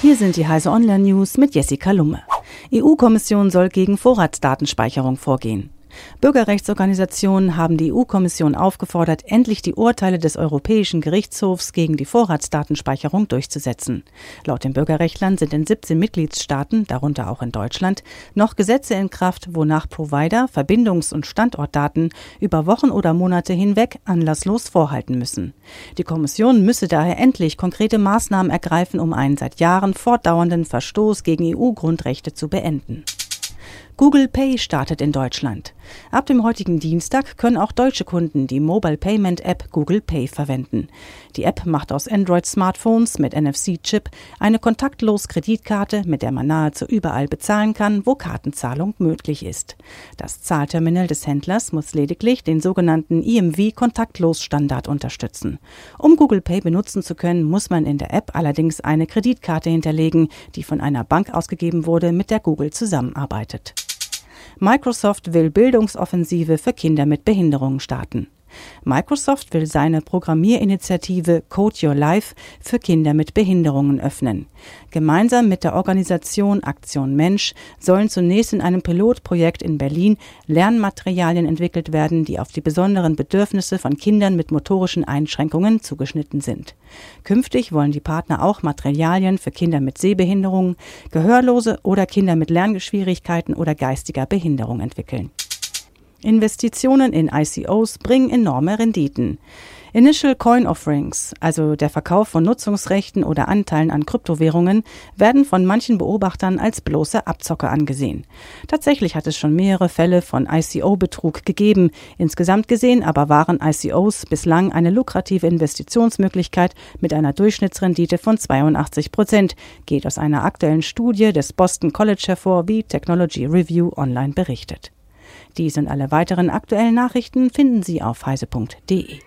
Hier sind die Heise Online News mit Jessica Lumme. EU-Kommission soll gegen Vorratsdatenspeicherung vorgehen. Bürgerrechtsorganisationen haben die EU-Kommission aufgefordert, endlich die Urteile des Europäischen Gerichtshofs gegen die Vorratsdatenspeicherung durchzusetzen. Laut den Bürgerrechtlern sind in 17 Mitgliedstaaten, darunter auch in Deutschland, noch Gesetze in Kraft, wonach Provider Verbindungs- und Standortdaten über Wochen oder Monate hinweg anlasslos vorhalten müssen. Die Kommission müsse daher endlich konkrete Maßnahmen ergreifen, um einen seit Jahren fortdauernden Verstoß gegen EU-Grundrechte zu beenden. Google Pay startet in Deutschland. Ab dem heutigen Dienstag können auch deutsche Kunden die Mobile Payment App Google Pay verwenden. Die App macht aus Android-Smartphones mit NFC-Chip eine kontaktlos Kreditkarte, mit der man nahezu überall bezahlen kann, wo Kartenzahlung möglich ist. Das Zahlterminal des Händlers muss lediglich den sogenannten EMV-Kontaktlos-Standard unterstützen. Um Google Pay benutzen zu können, muss man in der App allerdings eine Kreditkarte hinterlegen, die von einer Bank ausgegeben wurde, mit der Google zusammenarbeitet. Microsoft will Bildungsoffensive für Kinder mit Behinderungen starten. Microsoft will seine Programmierinitiative Code Your Life für Kinder mit Behinderungen öffnen. Gemeinsam mit der Organisation Aktion Mensch sollen zunächst in einem Pilotprojekt in Berlin Lernmaterialien entwickelt werden, die auf die besonderen Bedürfnisse von Kindern mit motorischen Einschränkungen zugeschnitten sind. Künftig wollen die Partner auch Materialien für Kinder mit Sehbehinderungen, Gehörlose oder Kinder mit Lerngeschwierigkeiten oder geistiger Behinderung entwickeln. Investitionen in ICOs bringen enorme Renditen. Initial Coin Offerings, also der Verkauf von Nutzungsrechten oder Anteilen an Kryptowährungen, werden von manchen Beobachtern als bloße Abzocke angesehen. Tatsächlich hat es schon mehrere Fälle von ICO-Betrug gegeben. Insgesamt gesehen aber waren ICOs bislang eine lukrative Investitionsmöglichkeit mit einer Durchschnittsrendite von 82 Prozent, geht aus einer aktuellen Studie des Boston College hervor, wie Technology Review online berichtet. Dies und alle weiteren aktuellen Nachrichten finden Sie auf heise.de.